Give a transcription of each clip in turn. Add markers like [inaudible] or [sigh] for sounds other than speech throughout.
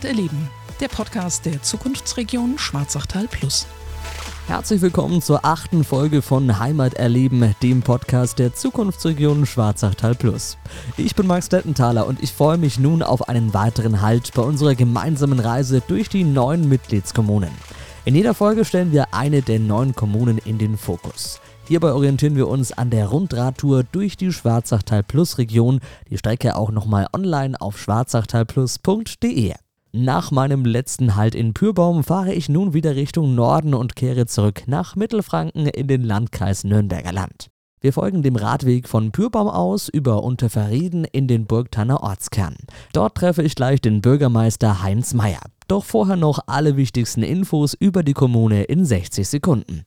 Heimat erleben, der Podcast der Zukunftsregion Schwarzachtal Plus. Herzlich willkommen zur achten Folge von Heimat erleben, dem Podcast der Zukunftsregion Schwarzachtal Plus. Ich bin Max Dettenthaler und ich freue mich nun auf einen weiteren Halt bei unserer gemeinsamen Reise durch die neuen Mitgliedskommunen. In jeder Folge stellen wir eine der neuen Kommunen in den Fokus. Hierbei orientieren wir uns an der Rundradtour durch die Schwarzachtal Plus Region. Die Strecke auch nochmal online auf schwarzachtalplus.de. Nach meinem letzten Halt in Pürbaum fahre ich nun wieder Richtung Norden und kehre zurück nach Mittelfranken in den Landkreis Nürnberger Land. Wir folgen dem Radweg von Pürbaum aus über Unterverrieden in den Burgtanner Ortskern. Dort treffe ich gleich den Bürgermeister Heinz Meyer. Doch vorher noch alle wichtigsten Infos über die Kommune in 60 Sekunden.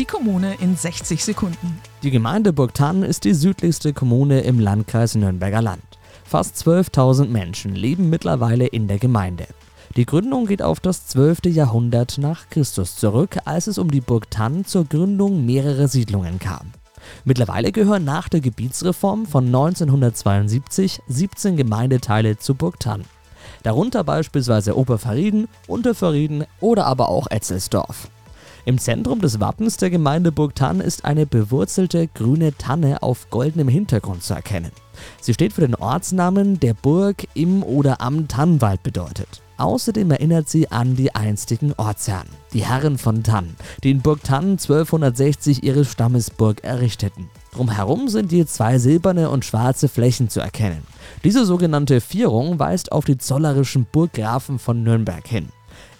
Die Kommune in 60 Sekunden. Die Gemeinde Burgtann ist die südlichste Kommune im Landkreis Nürnberger Land. Fast 12.000 Menschen leben mittlerweile in der Gemeinde. Die Gründung geht auf das 12. Jahrhundert nach Christus zurück, als es um die Burg Tann zur Gründung mehrerer Siedlungen kam. Mittlerweile gehören nach der Gebietsreform von 1972 17 Gemeindeteile zu Burg Tann. Darunter beispielsweise Oberverrieden, Unterverrieden oder aber auch Etzelsdorf. Im Zentrum des Wappens der Gemeinde Burgtann ist eine bewurzelte grüne Tanne auf goldenem Hintergrund zu erkennen. Sie steht für den Ortsnamen, der Burg im oder am Tannwald bedeutet. Außerdem erinnert sie an die einstigen Ortsherren, die Herren von Tann, die in Burg Tann 1260 ihre Stammesburg errichteten. Drumherum sind je zwei silberne und schwarze Flächen zu erkennen. Diese sogenannte Vierung weist auf die zollerischen Burggrafen von Nürnberg hin.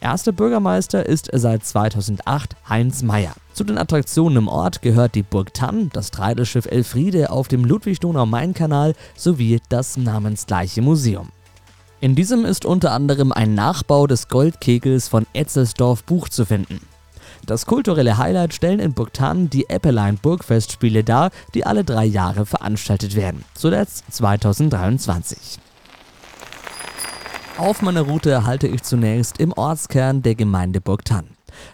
Erster Bürgermeister ist seit 2008 Heinz Meyer. Zu den Attraktionen im Ort gehört die Burg Tann, das Treidelschiff Elfriede auf dem Ludwig-Donau-Main-Kanal sowie das namensgleiche Museum. In diesem ist unter anderem ein Nachbau des Goldkegels von Etzelsdorf Buch zu finden. Das kulturelle Highlight stellen in Burgtann die Eppelein Burgfestspiele dar, die alle drei Jahre veranstaltet werden, zuletzt 2023. Auf meiner Route halte ich zunächst im Ortskern der Gemeinde Burgtann.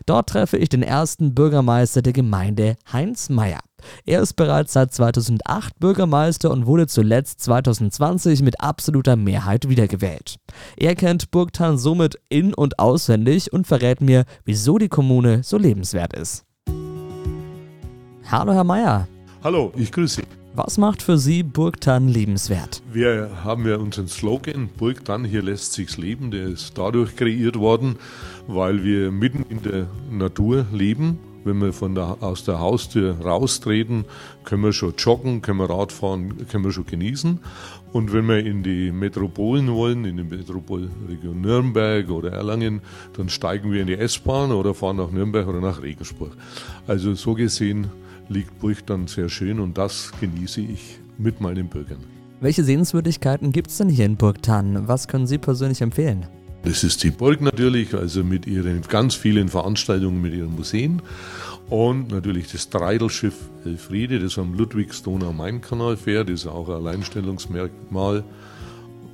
Dort treffe ich den ersten Bürgermeister der Gemeinde, Heinz Meyer. Er ist bereits seit 2008 Bürgermeister und wurde zuletzt 2020 mit absoluter Mehrheit wiedergewählt. Er kennt Burgtann somit in- und auswendig und verrät mir, wieso die Kommune so lebenswert ist. Hallo Herr Meyer. Hallo, ich grüße Sie. Was macht für Sie Burgtann lebenswert? Wir haben ja unseren Slogan Burgtann, hier lässt sich's leben. Der ist dadurch kreiert worden, weil wir mitten in der Natur leben. Wenn wir von der, aus der Haustür raustreten, können wir schon joggen, können wir Radfahren, können wir schon genießen. Und wenn wir in die Metropolen wollen, in die Metropolregion Nürnberg oder Erlangen, dann steigen wir in die S-Bahn oder fahren nach Nürnberg oder nach Regensburg. Also so gesehen liegt Burg dann sehr schön und das genieße ich mit meinen Bürgern. Welche Sehenswürdigkeiten gibt es denn hier in Burgtann? Was können Sie persönlich empfehlen? Das ist die Burg natürlich, also mit ihren ganz vielen Veranstaltungen, mit ihren Museen. Und natürlich das Treidelschiff Elfriede, das am Ludwigsdonau-Main-Kanal fährt, das ist auch ein Alleinstellungsmerkmal,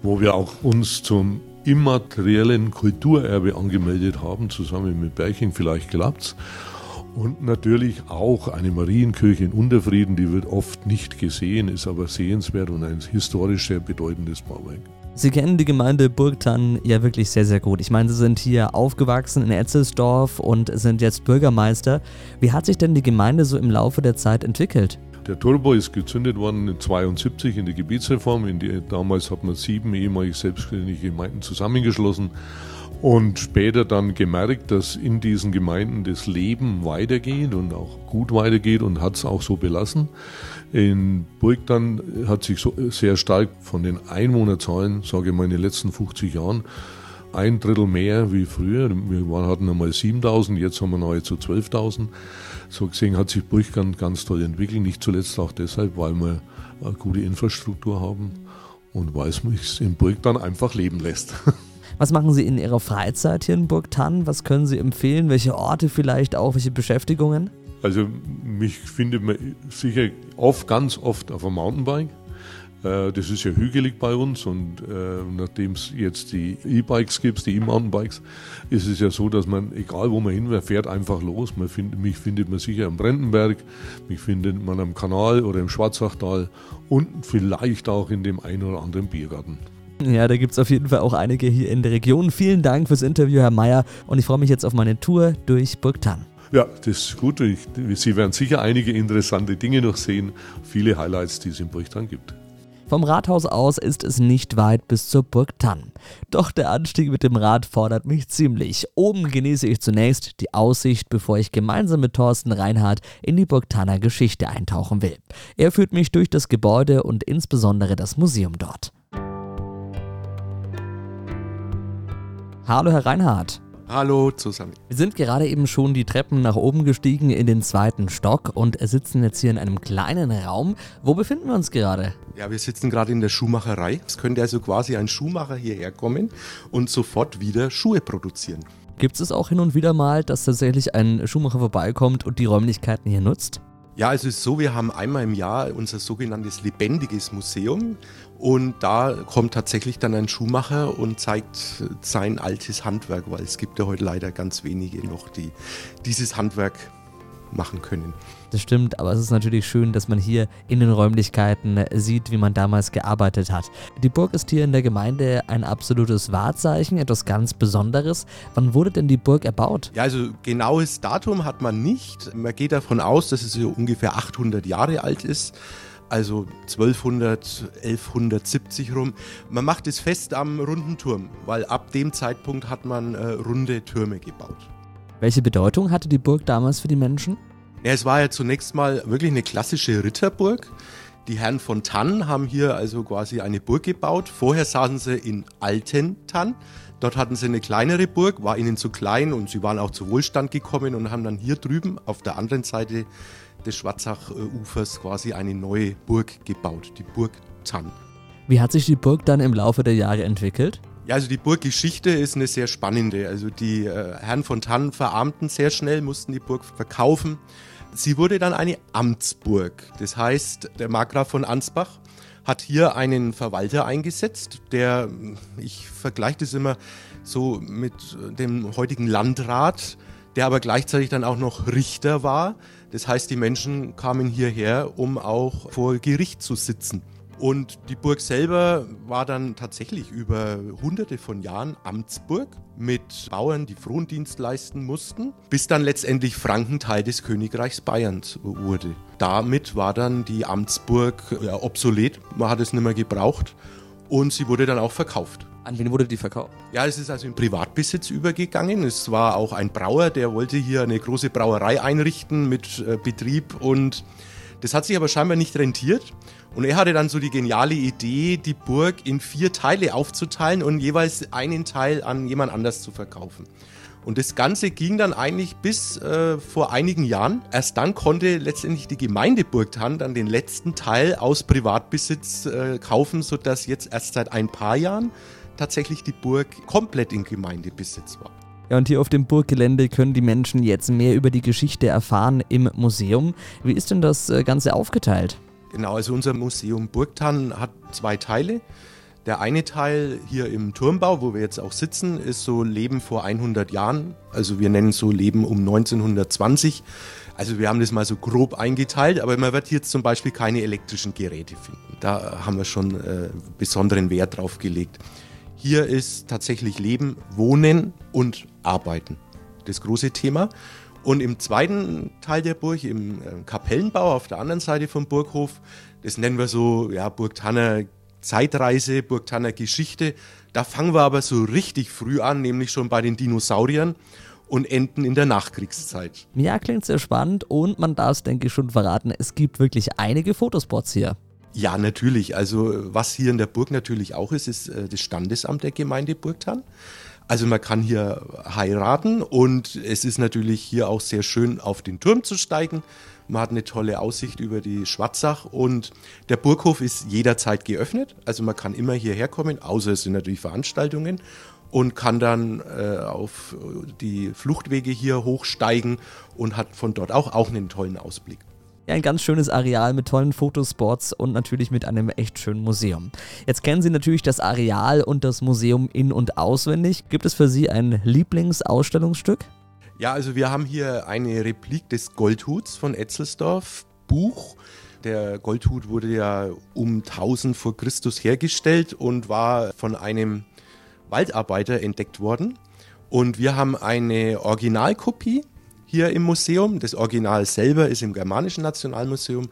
wo wir auch uns zum immateriellen Kulturerbe angemeldet haben, zusammen mit Berching, vielleicht klappt's. Und natürlich auch eine Marienkirche in Unterfrieden, die wird oft nicht gesehen, ist aber sehenswert und ein historisch sehr bedeutendes Bauwerk. Sie kennen die Gemeinde Burgtann ja wirklich sehr, sehr gut. Ich meine, Sie sind hier aufgewachsen in Etzelsdorf und sind jetzt Bürgermeister. Wie hat sich denn die Gemeinde so im Laufe der Zeit entwickelt? Der Turbo ist gezündet worden 1972 in der Gebietsreform. In die, damals hat man sieben ehemalig selbstständige Gemeinden zusammengeschlossen und später dann gemerkt, dass in diesen Gemeinden das Leben weitergeht und auch gut weitergeht und hat es auch so belassen. In Burg dann hat sich so sehr stark von den Einwohnerzahlen, sage ich mal in den letzten 50 Jahren, ein Drittel mehr wie früher. Wir hatten einmal 7000, jetzt haben wir nahezu 12.000. So gesehen hat sich Burg ganz toll entwickelt, nicht zuletzt auch deshalb, weil wir eine gute Infrastruktur haben und weil es mich in Burg dann einfach leben lässt. [laughs] Was machen Sie in Ihrer Freizeit hier in Burgtann? Was können Sie empfehlen? Welche Orte vielleicht auch? Welche Beschäftigungen? Also mich findet man sicher oft, ganz oft auf einem Mountainbike. Äh, das ist ja hügelig bei uns und äh, nachdem es jetzt die E-Bikes gibt, die E-Mountainbikes, ist es ja so, dass man, egal wo man hin fährt einfach los. Man find, mich findet man sicher am Brandenberg, mich findet man am Kanal oder im Schwarzachtal und vielleicht auch in dem einen oder anderen Biergarten. Ja, da gibt es auf jeden Fall auch einige hier in der Region. Vielen Dank fürs Interview, Herr Mayer. Und ich freue mich jetzt auf meine Tour durch Burg Tann. Ja, das ist gut. Ich, Sie werden sicher einige interessante Dinge noch sehen. Viele Highlights, die es in Burg Tann gibt. Vom Rathaus aus ist es nicht weit bis zur Burg Tann. Doch der Anstieg mit dem Rad fordert mich ziemlich. Oben genieße ich zunächst die Aussicht, bevor ich gemeinsam mit Thorsten Reinhardt in die Burg Tanner Geschichte eintauchen will. Er führt mich durch das Gebäude und insbesondere das Museum dort. Hallo Herr Reinhardt. Hallo zusammen. Wir sind gerade eben schon die Treppen nach oben gestiegen in den zweiten Stock und sitzen jetzt hier in einem kleinen Raum. Wo befinden wir uns gerade? Ja, wir sitzen gerade in der Schuhmacherei. Es könnte also quasi ein Schuhmacher hierher kommen und sofort wieder Schuhe produzieren. Gibt es auch hin und wieder mal, dass tatsächlich ein Schuhmacher vorbeikommt und die Räumlichkeiten hier nutzt? Ja, also es ist so, wir haben einmal im Jahr unser sogenanntes lebendiges Museum und da kommt tatsächlich dann ein Schuhmacher und zeigt sein altes Handwerk, weil es gibt ja heute leider ganz wenige noch, die dieses Handwerk machen können. Das stimmt, aber es ist natürlich schön, dass man hier in den Räumlichkeiten sieht, wie man damals gearbeitet hat. Die Burg ist hier in der Gemeinde ein absolutes Wahrzeichen, etwas ganz Besonderes. Wann wurde denn die Burg erbaut? Ja, also genaues Datum hat man nicht. Man geht davon aus, dass es so ungefähr 800 Jahre alt ist also 1200, 1170 rum. Man macht es fest am runden Turm, weil ab dem Zeitpunkt hat man äh, runde Türme gebaut. Welche Bedeutung hatte die Burg damals für die Menschen? Ja, es war ja zunächst mal wirklich eine klassische Ritterburg. Die Herren von Tann haben hier also quasi eine Burg gebaut. Vorher saßen sie in Alten Tann. Dort hatten sie eine kleinere Burg, war ihnen zu klein und sie waren auch zu Wohlstand gekommen und haben dann hier drüben auf der anderen Seite des Schwarzach-Ufers quasi eine neue Burg gebaut, die Burg Tann. Wie hat sich die Burg dann im Laufe der Jahre entwickelt? Ja, also die Burggeschichte ist eine sehr spannende. Also die äh, Herren von Tann verarmten sehr schnell, mussten die Burg verkaufen. Sie wurde dann eine Amtsburg. Das heißt, der Markgraf von Ansbach hat hier einen Verwalter eingesetzt, der, ich vergleiche das immer so mit dem heutigen Landrat, der aber gleichzeitig dann auch noch Richter war. Das heißt, die Menschen kamen hierher, um auch vor Gericht zu sitzen. Und die Burg selber war dann tatsächlich über hunderte von Jahren Amtsburg mit Bauern, die Frondienst leisten mussten, bis dann letztendlich Franken Teil des Königreichs Bayerns wurde. Damit war dann die Amtsburg ja, obsolet, man hat es nicht mehr gebraucht und sie wurde dann auch verkauft. An wen wurde die verkauft? Ja, es ist also in Privatbesitz übergegangen. Es war auch ein Brauer, der wollte hier eine große Brauerei einrichten mit äh, Betrieb und das hat sich aber scheinbar nicht rentiert. Und er hatte dann so die geniale Idee, die Burg in vier Teile aufzuteilen und jeweils einen Teil an jemand anders zu verkaufen. Und das Ganze ging dann eigentlich bis äh, vor einigen Jahren. Erst dann konnte letztendlich die Gemeinde Burgtann dann den letzten Teil aus Privatbesitz äh, kaufen, sodass jetzt erst seit ein paar Jahren tatsächlich die Burg komplett in Gemeindebesitz war. Ja, und hier auf dem Burggelände können die Menschen jetzt mehr über die Geschichte erfahren im Museum. Wie ist denn das äh, Ganze aufgeteilt? Genau, also unser Museum Burgtann hat zwei Teile. Der eine Teil hier im Turmbau, wo wir jetzt auch sitzen, ist so Leben vor 100 Jahren. Also wir nennen so Leben um 1920. Also wir haben das mal so grob eingeteilt, aber man wird hier zum Beispiel keine elektrischen Geräte finden. Da haben wir schon äh, besonderen Wert drauf gelegt. Hier ist tatsächlich Leben, Wohnen und Arbeiten das große Thema. Und im zweiten Teil der Burg, im äh, Kapellenbau auf der anderen Seite vom Burghof, das nennen wir so ja, Burgtanner Zeitreise, Burgtanner Geschichte. Da fangen wir aber so richtig früh an, nämlich schon bei den Dinosauriern und enden in der Nachkriegszeit. Ja, klingt sehr spannend und man darf es, denke ich, schon verraten, es gibt wirklich einige Fotospots hier. Ja, natürlich. Also was hier in der Burg natürlich auch ist, ist äh, das Standesamt der Gemeinde Burgtann. Also man kann hier heiraten und es ist natürlich hier auch sehr schön auf den Turm zu steigen. Man hat eine tolle Aussicht über die Schwarzach und der Burghof ist jederzeit geöffnet. Also man kann immer hierher kommen, außer es sind natürlich Veranstaltungen und kann dann äh, auf die Fluchtwege hier hochsteigen und hat von dort auch, auch einen tollen Ausblick. Ja, ein ganz schönes Areal mit tollen Fotospots und natürlich mit einem echt schönen Museum. Jetzt kennen Sie natürlich das Areal und das Museum in- und auswendig. Gibt es für Sie ein Lieblingsausstellungsstück? Ja, also wir haben hier eine Replik des Goldhuts von Etzelsdorf, Buch. Der Goldhut wurde ja um 1000 vor Christus hergestellt und war von einem Waldarbeiter entdeckt worden. Und wir haben eine Originalkopie hier im Museum. Das Original selber ist im Germanischen Nationalmuseum.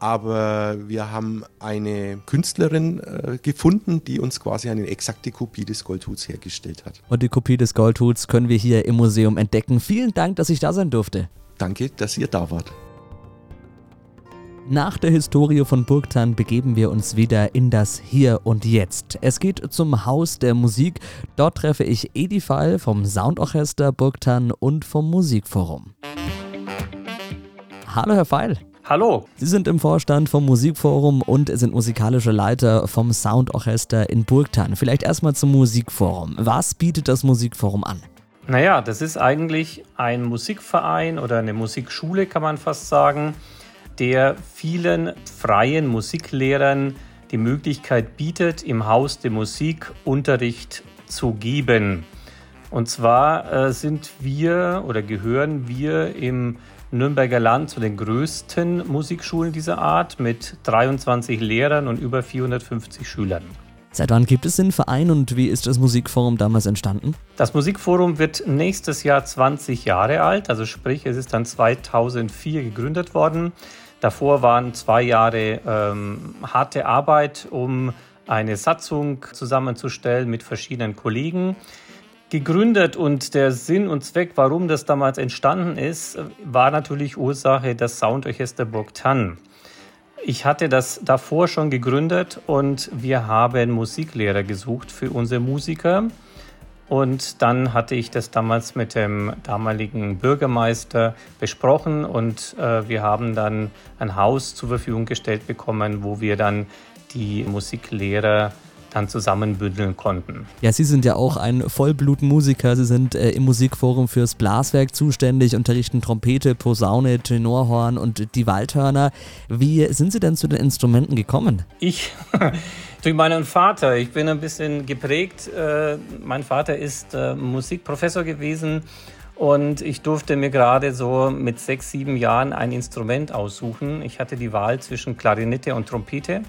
Aber wir haben eine Künstlerin äh, gefunden, die uns quasi eine exakte Kopie des Goldhuts hergestellt hat. Und die Kopie des Goldhuts können wir hier im Museum entdecken. Vielen Dank, dass ich da sein durfte. Danke, dass ihr da wart. Nach der Historie von Burgtan begeben wir uns wieder in das Hier und Jetzt. Es geht zum Haus der Musik. Dort treffe ich Edi Fall vom Soundorchester Burgtan und vom Musikforum. Hallo, Herr Feil. Hallo. Sie sind im Vorstand vom Musikforum und sind musikalischer Leiter vom Soundorchester in Burgtan. Vielleicht erstmal zum Musikforum. Was bietet das Musikforum an? Naja, das ist eigentlich ein Musikverein oder eine Musikschule, kann man fast sagen der vielen freien Musiklehrern die Möglichkeit bietet, im Haus der Musik Unterricht zu geben. Und zwar äh, sind wir oder gehören wir im Nürnberger Land zu den größten Musikschulen dieser Art mit 23 Lehrern und über 450 Schülern. Seit wann gibt es den Verein und wie ist das Musikforum damals entstanden? Das Musikforum wird nächstes Jahr 20 Jahre alt, also sprich, es ist dann 2004 gegründet worden. Davor waren zwei Jahre ähm, harte Arbeit, um eine Satzung zusammenzustellen mit verschiedenen Kollegen. Gegründet und der Sinn und Zweck, warum das damals entstanden ist, war natürlich Ursache das Soundorchester Burg Tann. Ich hatte das davor schon gegründet und wir haben Musiklehrer gesucht für unsere Musiker. Und dann hatte ich das damals mit dem damaligen Bürgermeister besprochen und äh, wir haben dann ein Haus zur Verfügung gestellt bekommen, wo wir dann die Musiklehrer dann zusammenbündeln konnten. Ja, Sie sind ja auch ein Vollblutmusiker. Sie sind äh, im Musikforum fürs Blaswerk zuständig, unterrichten Trompete, Posaune, Tenorhorn und die Waldhörner. Wie sind Sie denn zu den Instrumenten gekommen? Ich [laughs] durch meinen Vater. Ich bin ein bisschen geprägt. Äh, mein Vater ist äh, Musikprofessor gewesen und ich durfte mir gerade so mit sechs, sieben Jahren ein Instrument aussuchen. Ich hatte die Wahl zwischen Klarinette und Trompete.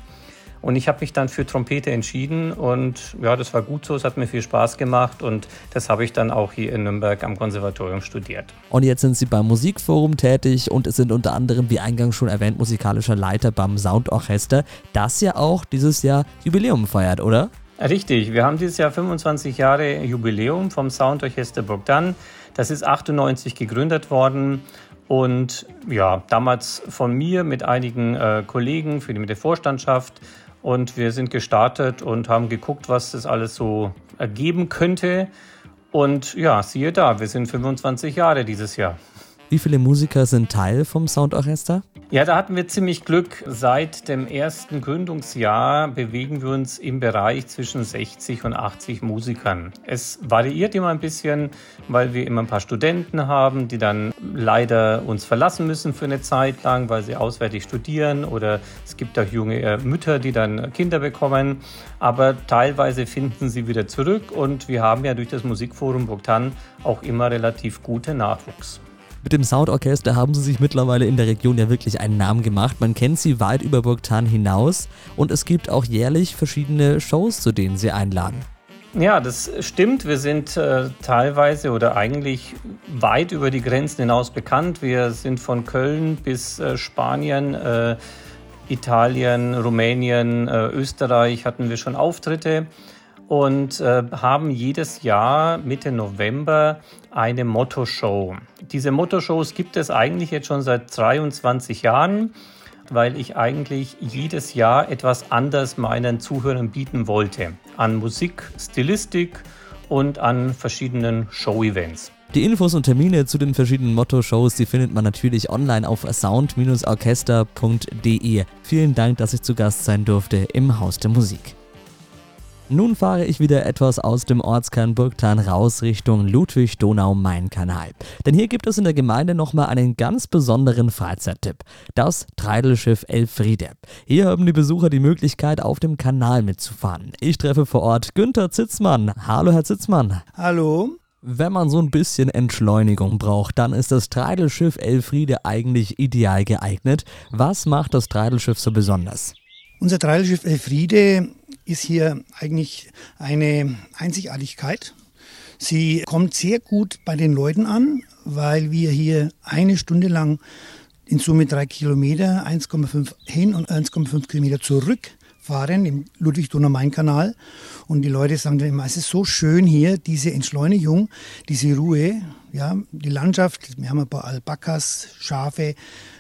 Und ich habe mich dann für Trompete entschieden und ja, das war gut so, es hat mir viel Spaß gemacht und das habe ich dann auch hier in Nürnberg am Konservatorium studiert. Und jetzt sind Sie beim Musikforum tätig und sind unter anderem, wie eingangs schon erwähnt, musikalischer Leiter beim Soundorchester, das ja auch dieses Jahr Jubiläum feiert, oder? Richtig, wir haben dieses Jahr 25 Jahre Jubiläum vom Soundorchester Bogdan. Das ist 98 gegründet worden und ja, damals von mir mit einigen äh, Kollegen für die mit der Vorstandschaft und wir sind gestartet und haben geguckt, was das alles so ergeben könnte. Und ja, siehe da, wir sind 25 Jahre dieses Jahr. Wie viele Musiker sind Teil vom Soundorchester? Ja, da hatten wir ziemlich Glück. Seit dem ersten Gründungsjahr bewegen wir uns im Bereich zwischen 60 und 80 Musikern. Es variiert immer ein bisschen, weil wir immer ein paar Studenten haben, die dann leider uns verlassen müssen für eine Zeit lang, weil sie auswärtig studieren oder es gibt auch junge äh, Mütter, die dann Kinder bekommen. Aber teilweise finden sie wieder zurück und wir haben ja durch das Musikforum Bogdan auch immer relativ gute Nachwuchs. Mit dem Soundorchester haben sie sich mittlerweile in der Region ja wirklich einen Namen gemacht. Man kennt sie weit über Burgtan hinaus und es gibt auch jährlich verschiedene Shows, zu denen sie einladen. Ja, das stimmt. Wir sind äh, teilweise oder eigentlich weit über die Grenzen hinaus bekannt. Wir sind von Köln bis äh, Spanien, äh, Italien, Rumänien, äh, Österreich hatten wir schon Auftritte und äh, haben jedes Jahr Mitte November eine Motto-Show. Diese Motto-Shows gibt es eigentlich jetzt schon seit 23 Jahren, weil ich eigentlich jedes Jahr etwas anders meinen Zuhörern bieten wollte. An Musik, Stilistik und an verschiedenen Show-Events. Die Infos und Termine zu den verschiedenen Motto-Shows, die findet man natürlich online auf sound-orchester.de. Vielen Dank, dass ich zu Gast sein durfte im Haus der Musik. Nun fahre ich wieder etwas aus dem Ortskern Burgtan raus Richtung Ludwig-Donau-Main-Kanal. Denn hier gibt es in der Gemeinde nochmal einen ganz besonderen Freizeittipp. Das Treidelschiff Elfriede. Hier haben die Besucher die Möglichkeit, auf dem Kanal mitzufahren. Ich treffe vor Ort Günther Zitzmann. Hallo, Herr Zitzmann. Hallo. Wenn man so ein bisschen Entschleunigung braucht, dann ist das Treidelschiff Elfriede eigentlich ideal geeignet. Was macht das Treidelschiff so besonders? Unser Treidelschiff Elfriede ist hier eigentlich eine Einzigartigkeit. Sie kommt sehr gut bei den Leuten an, weil wir hier eine Stunde lang in Summe drei Kilometer, 1,5 hin und 1,5 Kilometer zurück fahren im Ludwig-Donau-Main-Kanal. Und die Leute sagen dann immer, es ist so schön hier, diese Entschleunigung, diese Ruhe, ja, die Landschaft. Wir haben ein paar Alpakas, Schafe,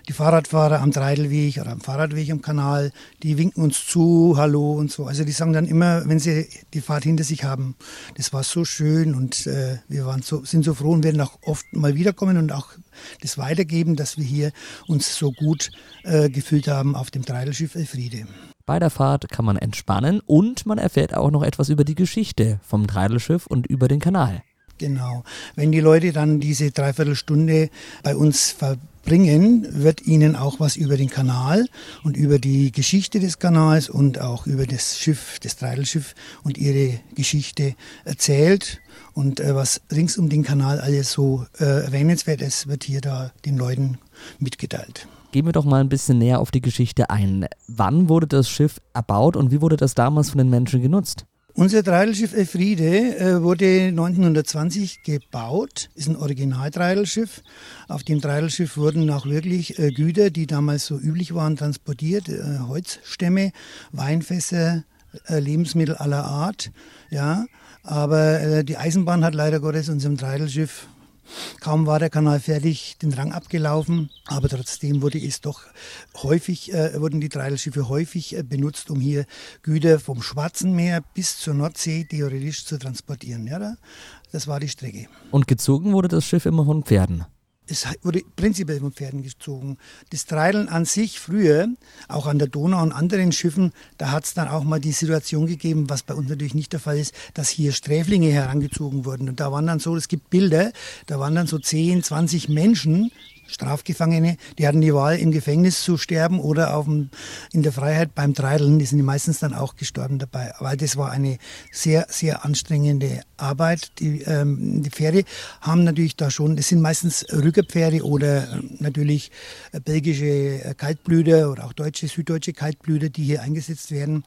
die Fahrradfahrer am Treidelweg oder am Fahrradweg am Kanal, die winken uns zu, hallo und so. Also die sagen dann immer, wenn sie die Fahrt hinter sich haben, das war so schön und äh, wir waren so, sind so froh und werden auch oft mal wiederkommen und auch das weitergeben, dass wir hier uns so gut äh, gefühlt haben auf dem Treidelschiff Elfriede. Bei der Fahrt kann man entspannen und man erfährt auch noch etwas über die Geschichte vom Treidelschiff und über den Kanal. Genau. Wenn die Leute dann diese Dreiviertelstunde bei uns verbringen, wird ihnen auch was über den Kanal und über die Geschichte des Kanals und auch über das Schiff, das Treidelschiff und ihre Geschichte erzählt. Und äh, was rings um den Kanal alles so äh, erwähnenswert ist, wird hier da den Leuten mitgeteilt. Gehen wir doch mal ein bisschen näher auf die Geschichte ein. Wann wurde das Schiff erbaut und wie wurde das damals von den Menschen genutzt? Unser Treidelschiff Elfriede äh, wurde 1920 gebaut, ist ein Originaltreidelschiff. Auf dem Treidelschiff wurden auch wirklich äh, Güter, die damals so üblich waren, transportiert, äh, Holzstämme, Weinfässer, Lebensmittel aller Art. Ja, aber die Eisenbahn hat leider Gottes unserem Treidelschiff Kaum war der Kanal fertig, den Rang abgelaufen, aber trotzdem wurde es doch häufig, äh, wurden die Treidelschiffe häufig äh, benutzt, um hier Güter vom Schwarzen Meer bis zur Nordsee theoretisch zu transportieren. Ja, das war die Strecke. Und gezogen wurde das Schiff immer von Pferden? Es wurde prinzipiell von Pferden gezogen. Das Treideln an sich früher, auch an der Donau und anderen Schiffen, da hat es dann auch mal die Situation gegeben, was bei uns natürlich nicht der Fall ist, dass hier Sträflinge herangezogen wurden. Und da waren dann so, es gibt Bilder, da waren dann so 10, 20 Menschen, Strafgefangene, die hatten die Wahl, im Gefängnis zu sterben oder auf dem, in der Freiheit beim Treideln. Die sind meistens dann auch gestorben dabei. Weil das war eine sehr, sehr anstrengende Arbeit. Die, ähm, die Pferde haben natürlich da schon, das sind meistens Rückerpferde oder äh, natürlich äh, belgische äh, Kaltblüter oder auch deutsche, süddeutsche Kaltblüter, die hier eingesetzt werden.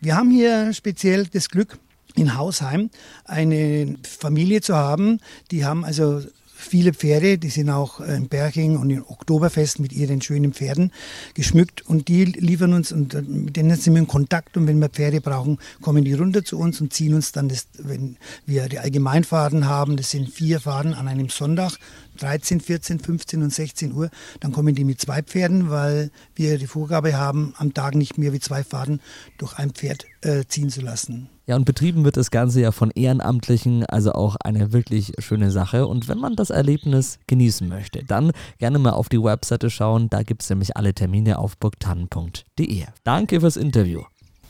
Wir haben hier speziell das Glück, in Hausheim eine Familie zu haben. Die haben also viele Pferde, die sind auch im Berching und im Oktoberfest mit ihren schönen Pferden geschmückt und die liefern uns und äh, mit denen sind wir in Kontakt und wenn wir Pferde brauchen, kommen die runter zu uns und ziehen uns dann das, wenn wir die Allgemeinfahrten haben, das sind vier Fahrten an einem Sonntag, 13, 14, 15 und 16 Uhr, dann kommen die mit zwei Pferden, weil wir die Vorgabe haben, am Tag nicht mehr wie zwei Fahrten durch ein Pferd äh, ziehen zu lassen. Ja, und betrieben wird das Ganze ja von Ehrenamtlichen, also auch eine wirklich schöne Sache. Und wenn man das Erlebnis genießen möchte, dann gerne mal auf die Webseite schauen. Da gibt es nämlich alle Termine auf burgtannen.de. Danke fürs Interview.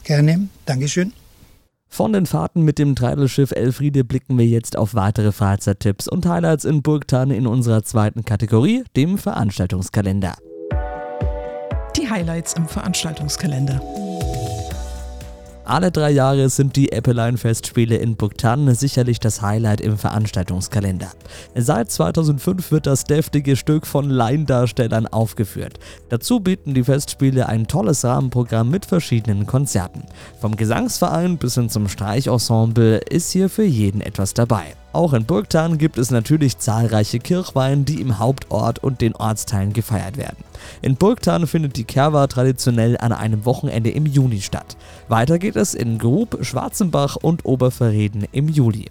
Gerne, Dankeschön. Von den Fahrten mit dem Treidelschiff Elfriede blicken wir jetzt auf weitere Freizeittipps und Highlights in Burgtann in unserer zweiten Kategorie, dem Veranstaltungskalender. Die Highlights im Veranstaltungskalender. Alle drei Jahre sind die Appeline-Festspiele in Buktan sicherlich das Highlight im Veranstaltungskalender. Seit 2005 wird das deftige Stück von Laiendarstellern aufgeführt. Dazu bieten die Festspiele ein tolles Rahmenprogramm mit verschiedenen Konzerten. Vom Gesangsverein bis hin zum Streichensemble ist hier für jeden etwas dabei. Auch in Burgtan gibt es natürlich zahlreiche Kirchweihen, die im Hauptort und den Ortsteilen gefeiert werden. In Burgtan findet die Kerwa traditionell an einem Wochenende im Juni statt. Weiter geht es in Grub, Schwarzenbach und Oberverreden im Juli.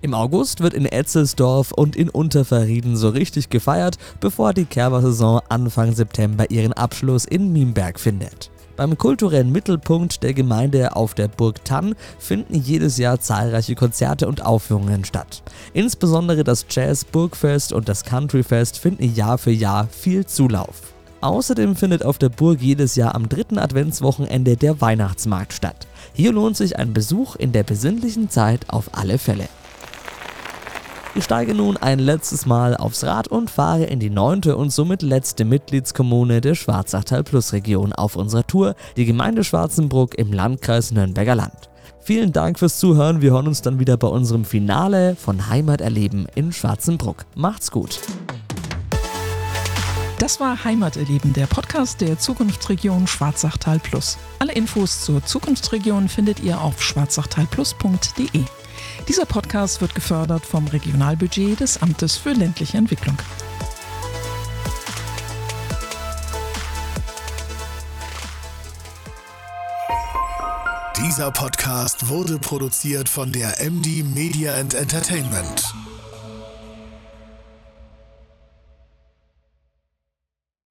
Im August wird in Etzelsdorf und in Unterverrieden so richtig gefeiert, bevor die Kerber-Saison Anfang September ihren Abschluss in Miemberg findet. Beim kulturellen Mittelpunkt der Gemeinde auf der Burg Tann finden jedes Jahr zahlreiche Konzerte und Aufführungen statt. Insbesondere das Jazz Burgfest und das Countryfest finden Jahr für Jahr viel Zulauf. Außerdem findet auf der Burg jedes Jahr am dritten Adventswochenende der Weihnachtsmarkt statt. Hier lohnt sich ein Besuch in der besinnlichen Zeit auf alle Fälle. Ich steige nun ein letztes Mal aufs Rad und fahre in die neunte und somit letzte Mitgliedskommune der Schwarzachtal Plus Region auf unserer Tour, die Gemeinde Schwarzenbruck im Landkreis Nürnberger Land. Vielen Dank fürs Zuhören. Wir hören uns dann wieder bei unserem Finale von Heimat erleben in Schwarzenbruck. Macht's gut. Das war Heimaterleben, der Podcast der Zukunftsregion Schwarzachtal Plus. Alle Infos zur Zukunftsregion findet ihr auf schwarzachtalplus.de. Dieser Podcast wird gefördert vom Regionalbudget des Amtes für ländliche Entwicklung. Dieser Podcast wurde produziert von der MD Media and Entertainment.